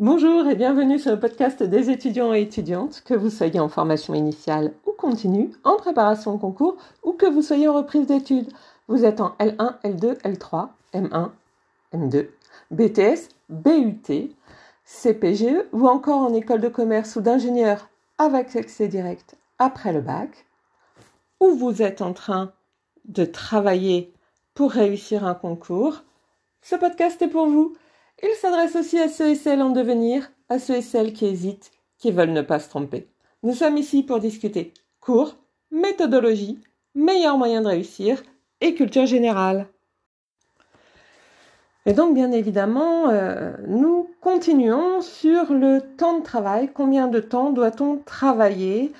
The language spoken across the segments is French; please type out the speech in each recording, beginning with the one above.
Bonjour et bienvenue sur le podcast des étudiants et étudiantes, que vous soyez en formation initiale ou continue, en préparation au concours ou que vous soyez en reprise d'études. Vous êtes en L1, L2, L3, M1, M2, BTS, BUT, CPGE ou encore en école de commerce ou d'ingénieur avec accès direct après le bac, ou vous êtes en train de travailler pour réussir un concours, ce podcast est pour vous. Il s'adresse aussi à ceux et celles en devenir, à ceux et celles qui hésitent, qui veulent ne pas se tromper. Nous sommes ici pour discuter cours, méthodologie, meilleurs moyens de réussir et culture générale. Et donc, bien évidemment, euh, nous continuons sur le temps de travail. Combien de temps doit-on travailler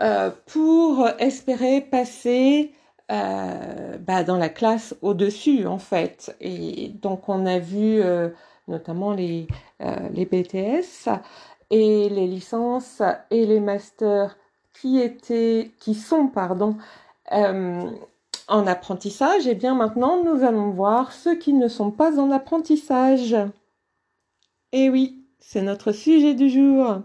euh, pour espérer passer euh, bah, dans la classe au-dessus, en fait? Et donc, on a vu notamment les, BTS et les licences et les masters qui étaient, qui sont, pardon, en apprentissage, et eh bien maintenant nous allons voir ceux qui ne sont pas en apprentissage. Et eh oui, c'est notre sujet du jour.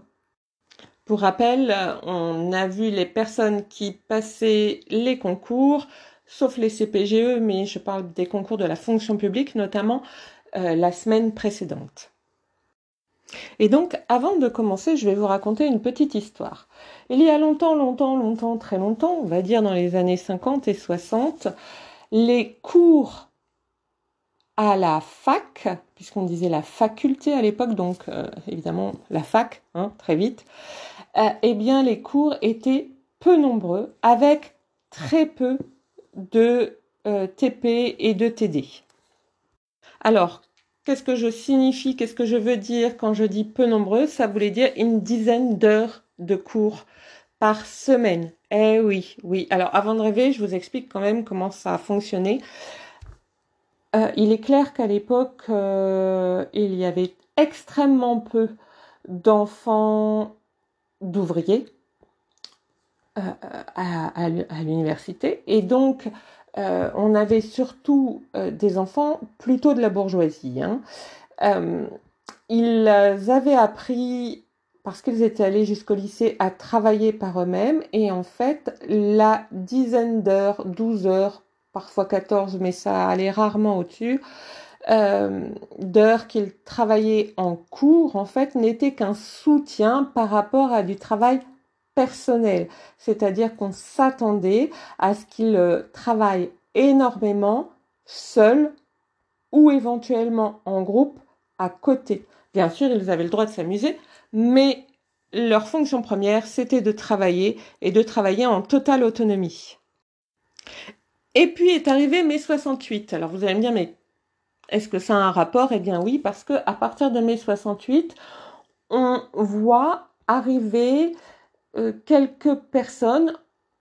Pour rappel, on a vu les personnes qui passaient les concours, sauf les CPGE, mais je parle des concours de la fonction publique notamment, euh, la semaine précédente. Et donc, avant de commencer, je vais vous raconter une petite histoire. Il y a longtemps, longtemps, longtemps, très longtemps, on va dire dans les années 50 et 60, les cours à la fac, puisqu'on disait la faculté à l'époque, donc euh, évidemment la fac, hein, très vite, euh, eh bien les cours étaient peu nombreux, avec très peu de TP et de TD. Alors, Qu'est-ce que je signifie Qu'est-ce que je veux dire quand je dis peu nombreux? Ça voulait dire une dizaine d'heures de cours par semaine. Eh oui, oui. Alors avant de rêver, je vous explique quand même comment ça a fonctionné. Euh, il est clair qu'à l'époque, euh, il y avait extrêmement peu d'enfants d'ouvriers euh, à, à l'université. Et donc, euh, on avait surtout euh, des enfants plutôt de la bourgeoisie. Hein. Euh, ils avaient appris, parce qu'ils étaient allés jusqu'au lycée, à travailler par eux-mêmes. Et en fait, la dizaine d'heures, 12 heures, parfois 14, mais ça allait rarement au-dessus, d'heures qu'ils travaillaient en cours, en fait, n'était qu'un soutien par rapport à du travail personnel, c'est-à-dire qu'on s'attendait à ce qu'il euh, travaille énormément seul ou éventuellement en groupe à côté. Bien sûr, ils avaient le droit de s'amuser, mais leur fonction première, c'était de travailler et de travailler en totale autonomie. Et puis est arrivé mai 68. Alors vous allez me dire, mais est-ce que ça a un rapport? Eh bien oui, parce que à partir de mai 68, on voit arriver euh, quelques personnes,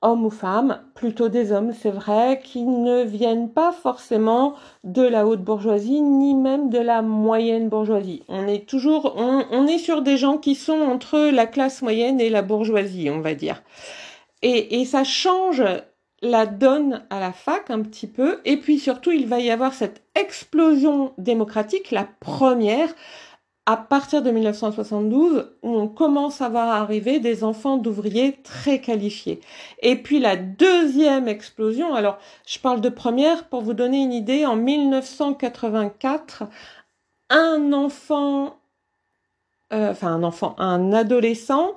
hommes ou femmes, plutôt des hommes, c'est vrai, qui ne viennent pas forcément de la haute bourgeoisie, ni même de la moyenne bourgeoisie. On est toujours, on, est sur des gens qui sont entre la classe moyenne et la bourgeoisie, on va dire. Et, et ça change la donne à la fac un petit peu. Et puis surtout, il va y avoir cette explosion démocratique, la première, à partir de 1972, où on commence à voir arriver des enfants d'ouvriers très qualifiés. Et puis la deuxième explosion, alors je parle de première pour vous donner une idée, en 1984, un enfant, euh, enfin un enfant, un adolescent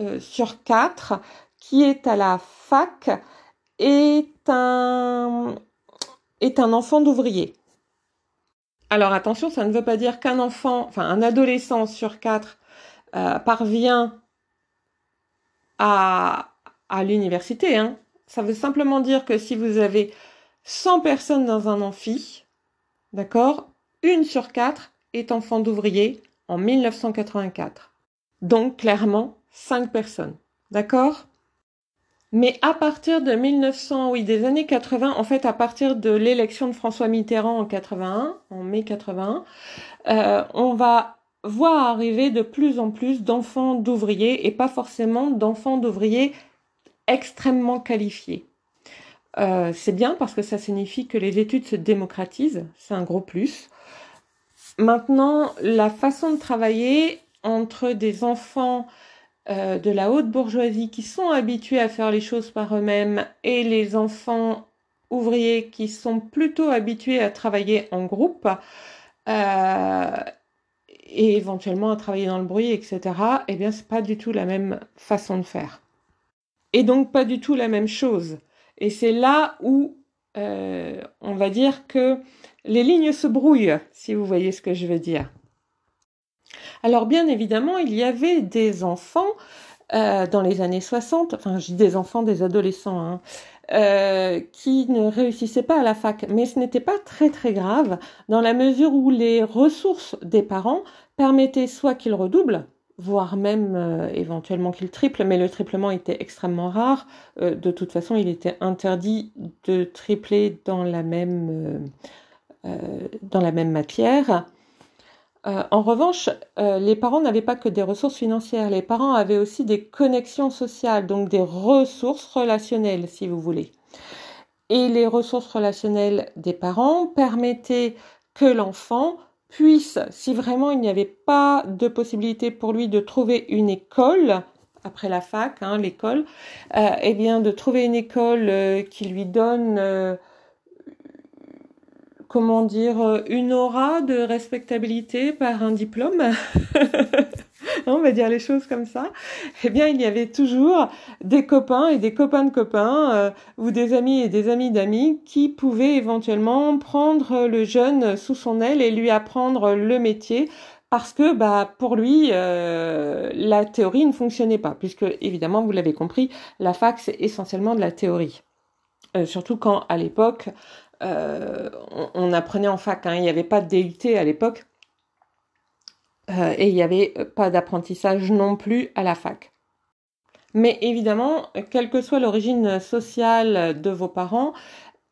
euh, sur quatre qui est à la fac est un, est un enfant d'ouvrier. Alors attention, ça ne veut pas dire qu'un enfant, enfin un adolescent sur quatre euh, parvient à, l'université. Hein. Ça veut simplement dire que si vous avez 100 personnes dans un amphi, d'accord, une sur quatre est enfant d'ouvrier en 1984. Donc clairement, 5 personnes. D'accord? Mais à partir de 1900, oui, des années 80, en fait, à partir de l'élection de François Mitterrand en 81, en mai 81, euh, on va voir arriver de plus en plus d'enfants d'ouvriers et pas forcément d'enfants d'ouvriers extrêmement qualifiés. Euh, c'est bien parce que ça signifie que les études se démocratisent, c'est un gros plus. Maintenant, la façon de travailler entre des enfants euh, de la haute bourgeoisie qui sont habitués à faire les choses par eux-mêmes et les enfants ouvriers qui sont plutôt habitués à travailler en groupe euh, et éventuellement à travailler dans le bruit, etc., eh bien, c'est pas du tout la même façon de faire. Et donc, pas du tout la même chose. Et c'est là où euh, on va dire que les lignes se brouillent, si vous voyez ce que je veux dire. Alors bien évidemment, il y avait des enfants euh, dans les années 60, enfin je des enfants, des adolescents, hein, euh, qui ne réussissaient pas à la fac. Mais ce n'était pas très très grave dans la mesure où les ressources des parents permettaient soit qu'ils redoublent, voire même euh, éventuellement qu'ils triplent, mais le triplement était extrêmement rare. de toute façon, il était interdit de tripler dans la même matière. Euh, en revanche, euh, les parents n'avaient pas que des ressources financières, les parents avaient aussi des connexions sociales, donc des ressources relationnelles, si vous voulez. Et les ressources relationnelles des parents permettaient que l'enfant puisse, si vraiment il n'y avait pas de possibilité pour lui de trouver une école, après la fac, hein, l'école, euh, eh bien de trouver une école qui lui donne comment dire, euh, une aura de respectabilité par un diplôme. On va dire les choses comme ça. Eh bien, il y avait toujours des copains et des copains de copains euh, ou des amis et des amis d'amis qui pouvaient éventuellement prendre le jeune sous son aile et lui apprendre le métier parce que bah pour lui euh, la théorie ne fonctionnait pas puisque évidemment vous l'avez compris la fac c'est essentiellement de la théorie surtout quand à l'époque euh, on, apprenait en fac, hein. il n'y avait pas de DUT à l'époque, euh, et il n'y avait pas d'apprentissage non plus à la fac. Mais évidemment, quelle que soit l'origine sociale de vos parents,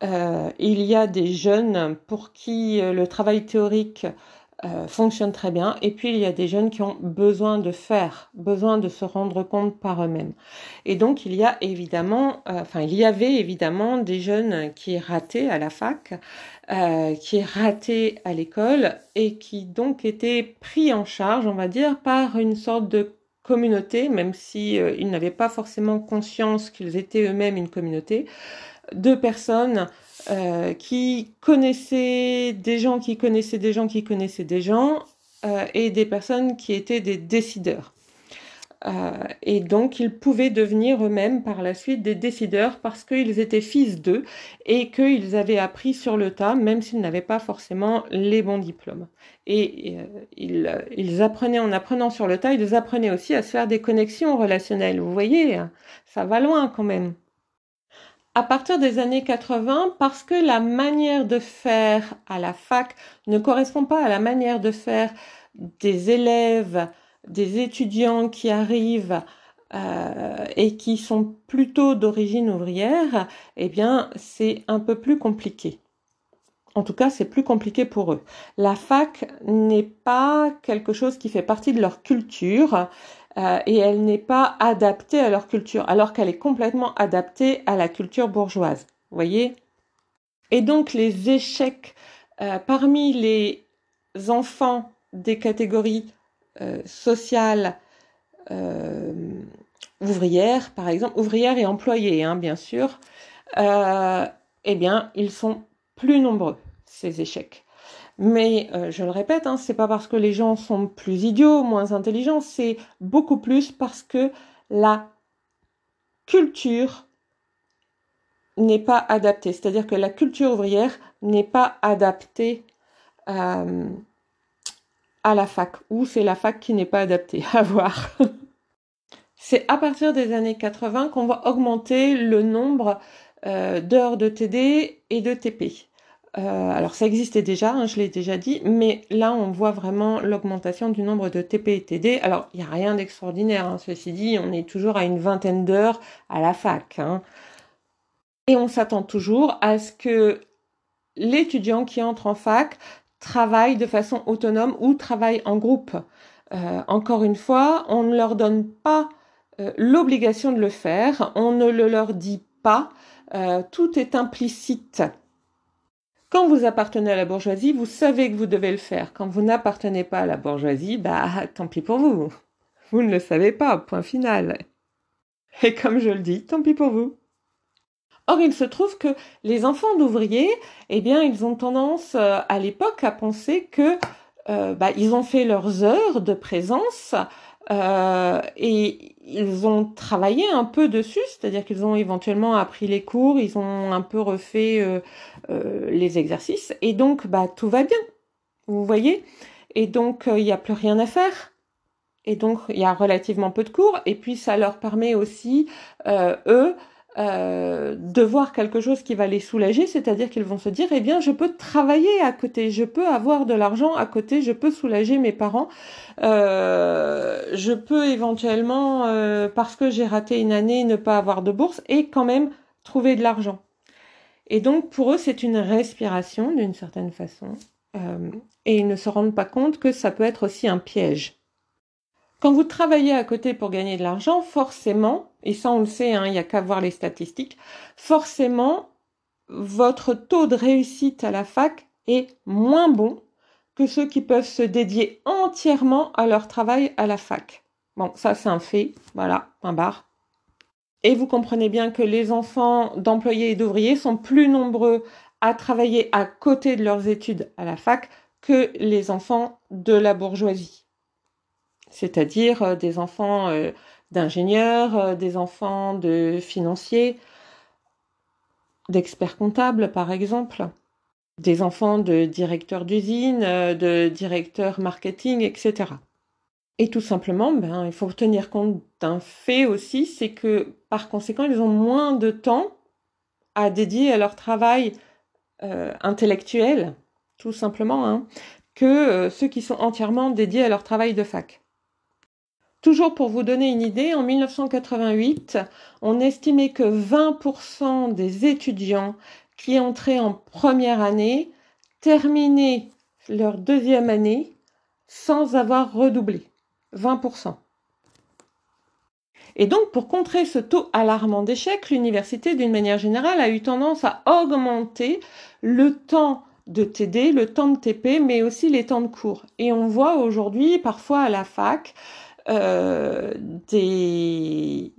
euh, il y a des jeunes pour qui le travail théorique euh, fonctionne très bien. Et puis il y a des jeunes qui ont besoin de faire, besoin de se rendre compte par eux-mêmes. Et donc il y a évidemment, euh, enfin il y avait évidemment des jeunes qui rataient à la fac, euh, qui rataient à l'école et qui donc étaient pris en charge, on va dire, par une sorte de communauté, même si ils n'avaient pas forcément conscience qu'ils étaient eux-mêmes une communauté, de personnes euh, qui connaissaient des gens qui connaissaient des gens qui connaissaient des gens euh, et des personnes qui étaient des décideurs. Euh, et donc, ils pouvaient devenir eux-mêmes par la suite des décideurs parce qu'ils étaient fils d'eux et qu'ils avaient appris sur le tas, même s'ils n'avaient pas forcément les bons diplômes. Et ils, ils, apprenaient en apprenant sur le tas, ils apprenaient aussi à se faire des connexions relationnelles. Vous voyez, ça va loin quand même à partir des années 80 parce que la manière de faire à la fac ne correspond pas à la manière de faire des élèves, des étudiants qui arrivent euh, et qui sont plutôt d'origine ouvrière, eh bien c'est un peu plus compliqué. En tout cas, c'est plus compliqué pour eux. La fac n'est pas quelque chose qui fait partie de leur culture. Euh, et elle n'est pas adaptée à leur culture, alors qu'elle est complètement adaptée à la culture bourgeoise. Voyez? Et donc les échecs euh, parmi les enfants des catégories euh, sociales ouvrières, par exemple, ouvrières et employées, hein, bien sûr, eh bien, ils sont plus nombreux, ces échecs. Mais euh, je le répète, hein, c'est pas parce que les gens sont plus idiots, moins intelligents, c'est beaucoup plus parce que la culture n'est pas adaptée. C'est-à-dire que la culture ouvrière n'est pas adaptée euh, à la fac, ou c'est la fac qui n'est pas adaptée, à voir. c'est à partir des années 80 qu'on va augmenter le nombre euh, d'heures de TD et de TP. Euh, alors ça existait déjà, hein, je l'ai déjà dit, mais là on voit vraiment l'augmentation du nombre de TP et TD. Alors il n'y a rien d'extraordinaire, hein, ceci dit, on est toujours à une vingtaine d'heures à la fac. Hein. Et on s'attend toujours à ce que l'étudiant qui entre en fac travaille de façon autonome ou travaille en groupe. Euh, encore une fois, on ne leur donne pas euh, l'obligation de le faire, on ne le leur dit pas, tout est implicite Quand vous appartenez à la bourgeoisie, vous savez que vous devez le faire. Quand vous n'appartenez pas à la bourgeoisie, bah tant pis pour vous. Vous ne le savez pas, point final. Et comme je le dis, tant pis pour vous. Or, il se trouve que les enfants d'ouvriers, eh bien, ils ont tendance euh, à l'époque à penser que euh, bah, ils ont fait leurs heures de présence euh, et ils ont travaillé un peu dessus, c'est-à-dire qu'ils ont éventuellement appris les cours, ils ont un peu refait euh, euh, les exercices, et donc bah tout va bien, vous voyez. Et donc il n'y a plus rien à faire. Et donc il y a relativement peu de cours, et puis ça leur permet aussi eux euh, de voir quelque chose qui va les soulager, c'est-à-dire qu'ils vont se dire, eh bien, je peux travailler à côté, je peux avoir de l'argent à côté, je peux soulager mes parents, euh, je peux éventuellement, euh, parce que j'ai raté une année, ne pas avoir de bourse et quand même trouver de l'argent. Et donc, pour eux, c'est une respiration d'une certaine façon, et ils ne se rendent pas compte que ça peut être aussi un piège. Quand vous travaillez à côté pour gagner de l'argent, forcément, et ça on le sait, hein, il n'y a qu'à voir les statistiques, forcément, votre taux de réussite à la fac est moins bon que ceux qui peuvent se dédier entièrement à leur travail à la fac. Bon, ça c'est un fait, voilà, un bar. Et vous comprenez bien que les enfants d'employés et d'ouvriers sont plus nombreux à travailler à côté de leurs études à la fac que les enfants de la bourgeoisie c'est-à-dire euh, des enfants euh, d'ingénieurs, euh, des enfants de financiers, d'experts comptables par exemple, des enfants de directeurs d'usine, de directeurs marketing, etc. Et tout simplement, ben, il faut tenir compte d'un fait aussi, c'est que par conséquent, ils ont moins de temps à dédier à leur travail intellectuel, tout simplement, hein, que ceux qui sont entièrement dédiés à leur travail de fac. Toujours pour vous donner une idée, en 1988, on estimait que 20% des étudiants qui entraient en première année terminaient leur deuxième année sans avoir redoublé. 20%. Et donc, pour contrer ce taux alarmant d'échec, l'université, d'une manière générale, a eu tendance à augmenter le temps de TD, le temps de TP, mais aussi les temps de cours. Et on voit aujourd'hui, parfois à la fac, euh, des,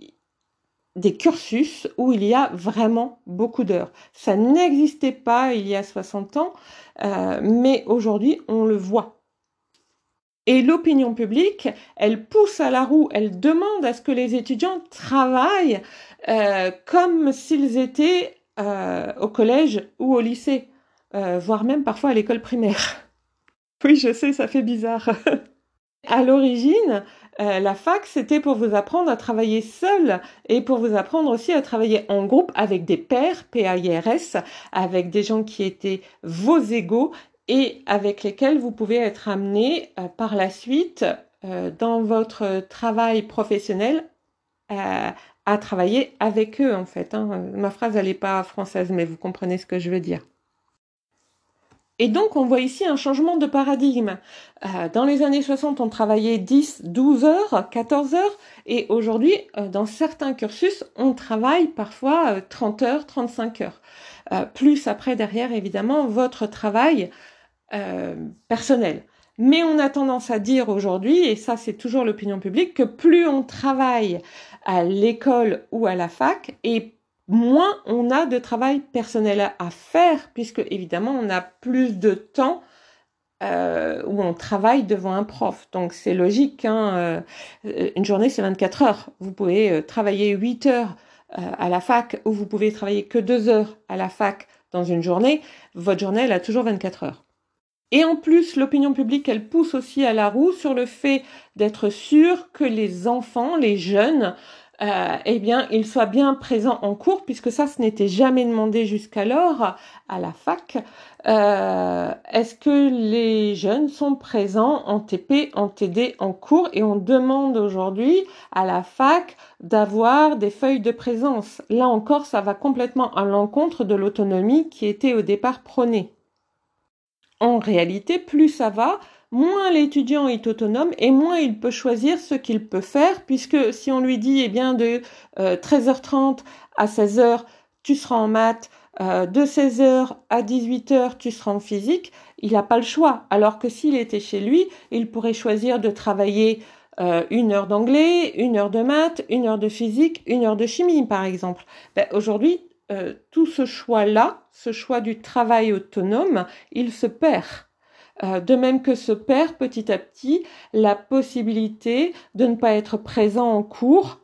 des cursus où il y a vraiment beaucoup d'heures. Ça n'existait pas il y a 60 ans, euh, mais aujourd'hui on le voit. Et l'opinion publique, elle pousse à la roue, elle demande à ce que les étudiants travaillent euh, comme s'ils étaient au collège ou au lycée, voire même parfois à l'école primaire. Oui, je sais, ça fait bizarre. à l'origine, euh, la fac, c'était pour vous apprendre à travailler seul et pour vous apprendre aussi à travailler en groupe avec des pairs, P-A-I-R-S, avec des gens qui étaient vos égaux et avec lesquels vous pouvez être amené euh, par la suite euh, dans votre travail professionnel à travailler avec eux en fait. Hein. Ma phrase elle n'est pas française mais vous comprenez ce que je veux dire. Et donc, on voit ici un changement de paradigme. Euh, dans les années 60, on travaillait 10, 12 heures, 14 heures, et aujourd'hui, euh, dans certains cursus, on travaille parfois 30 euh, heures, 35 heures. plus après, derrière, évidemment, votre travail personnel. Mais on a tendance à dire aujourd'hui, et ça c'est toujours l'opinion publique, que plus on travaille à l'école ou à la fac, et moins on a de travail personnel à faire, puisque évidemment on a plus de temps euh, où on travaille devant un prof. Donc c'est logique, hein, euh, une journée c'est 24 heures. Vous pouvez euh, travailler 8 heures à la fac ou vous pouvez travailler que 2 heures à la fac dans une journée. Votre journée elle a toujours 24 heures. Et en plus, l'opinion publique, elle pousse aussi à la roue sur le fait d'être sûr que les enfants, les jeunes, euh, eh bien, il soit bien présent en cours, puisque ça, ce n'était jamais demandé jusqu'alors à la fac. Euh, est-ce que les jeunes sont présents en TP, en TD, en cours? Et on demande aujourd'hui à la fac d'avoir des feuilles de présence. Là encore, ça va complètement à l'encontre de l'autonomie qui était au départ prônée. En réalité, plus ça va, moins l'étudiant est autonome et moins il peut choisir ce qu'il peut faire, puisque si on lui dit, eh bien, de 13h30 euh, à 16h, tu seras en maths, euh, de 16h à 18h, tu seras en physique, il n'a pas le choix. Alors que s'il était chez lui, il pourrait choisir de travailler euh, une heure d'anglais, une heure de maths, une heure de physique, une heure de chimie, par exemple. Ben, Aujourd'hui, euh, tout ce choix-là, ce choix du travail autonome, il se perd. Euh, de même que se perd petit à petit la possibilité de ne pas être présent en cours.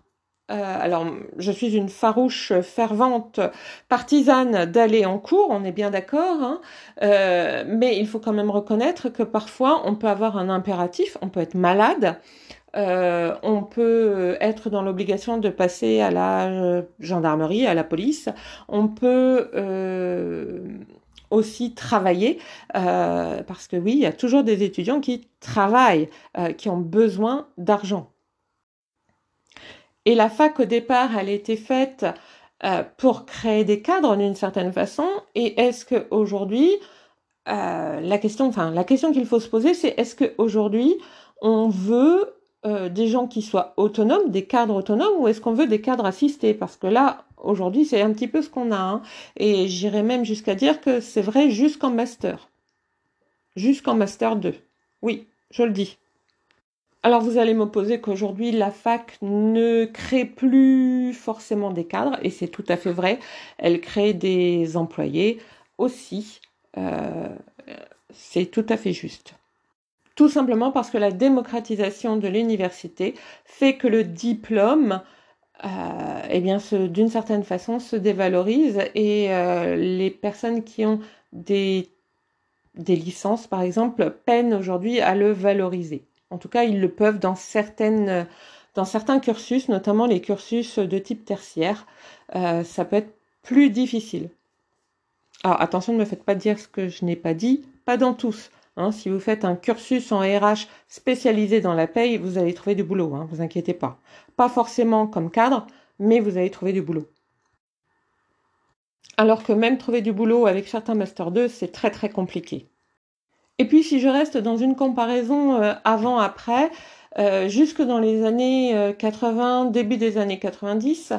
Euh, alors, je suis une farouche, fervente partisane d'aller en cours, on est bien d'accord, hein. euh, mais il faut quand même reconnaître que parfois on peut avoir un impératif, on peut être malade, on peut être dans l'obligation de passer à la gendarmerie, à la police. On peut aussi travailler, euh, parce que oui, il y a toujours des étudiants qui travaillent, euh, qui ont besoin d'argent. Et la fac, au départ, elle a été faite euh, pour créer des cadres d'une certaine façon. Et est-ce qu'aujourd'hui, la question, enfin, la question qu'il faut se poser, c'est est-ce qu'aujourd'hui, on veut des gens qui soient autonomes, des cadres autonomes, ou est-ce qu'on veut des cadres assistés? Parce que là, aujourd'hui, c'est un petit peu ce qu'on a. Hein. Et j'irais même jusqu'à dire que c'est vrai jusqu'en master. Jusqu'en master 2. Oui, je le dis. Alors vous allez m'opposer qu'aujourd'hui la fac ne crée plus forcément des cadres, et c'est tout à fait vrai, elle crée des employés aussi. Euh, c'est tout à fait juste. Tout simplement parce que la démocratisation de l'université fait que le diplôme, euh, eh bien, d'une certaine façon, se dévalorise et euh, les personnes qui ont des, licences, par exemple, peinent aujourd'hui à le valoriser. En tout cas, ils le peuvent dans certains cursus, notamment les cursus de type tertiaire, euh, ça peut être plus difficile. Alors attention, ne me faites pas dire ce que je n'ai pas dit, pas dans tous. Hein, si vous faites un cursus en RH spécialisé dans la paye, vous allez trouver du boulot, hein, vous inquiétez pas. Pas forcément comme cadre, mais vous allez trouver du boulot. Alors que même trouver du boulot avec certains Master 2, c'est très très compliqué. Et puis si je reste dans une comparaison euh, avant-après, euh, jusque dans les années euh, 80, début des années 90,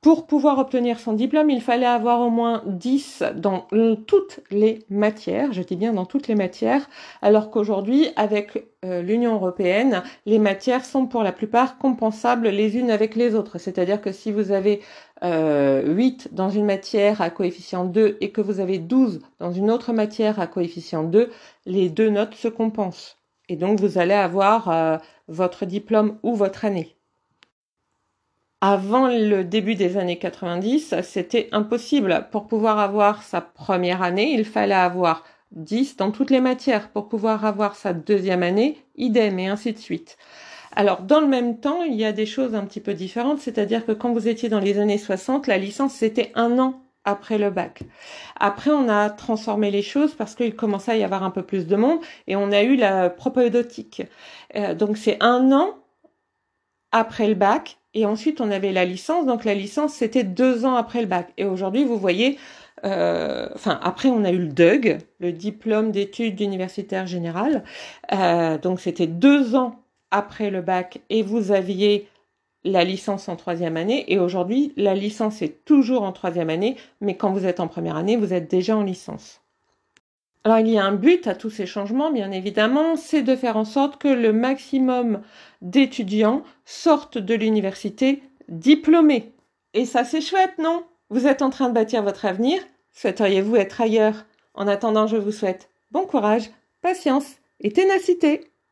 pour pouvoir obtenir son diplôme, il fallait avoir au moins 10 dans toutes les matières, je dis bien dans toutes les matières, alors qu'aujourd'hui, avec euh, l'Union européenne, les matières sont pour la plupart compensables les unes avec les autres. C'est-à-dire que si vous avez euh, 8 dans une matière à coefficient 2 et que vous avez 12 dans une autre matière à coefficient 2, les deux notes se compensent. Et donc vous allez avoir euh, votre diplôme ou votre année avant le début des années 90, c'était impossible. Pour pouvoir avoir sa première année, il fallait avoir 10 dans toutes les matières. Pour pouvoir avoir sa deuxième année, idem, et ainsi de suite. Alors, dans le même temps, il y a des choses un petit peu différentes, c'est-à-dire que quand vous étiez dans les années 60, la licence, c'était un an après le bac. Après, on a transformé les choses parce qu'il commençait à y avoir un peu plus de monde et on a eu la propédeutique. Euh, donc, c'est un an après le bac et ensuite, on avait la licence. Donc, la licence, c'était deux ans après le bac. Et aujourd'hui, vous voyez, euh, enfin, après, on a eu le DUG, le diplôme d'études universitaires générales. Euh, donc, c'était deux ans après le bac et vous aviez la licence en troisième année. Et aujourd'hui, la licence est toujours en troisième année, mais quand vous êtes en première année, vous êtes déjà en licence. Alors il y a un but à tous ces changements, bien évidemment, c'est de faire en sorte que le maximum d'étudiants sortent de l'université diplômés. Et ça c'est chouette, non? Vous êtes en train de bâtir votre avenir Souhaiteriez-vous être ailleurs? En attendant, je vous souhaite bon courage, patience et ténacité.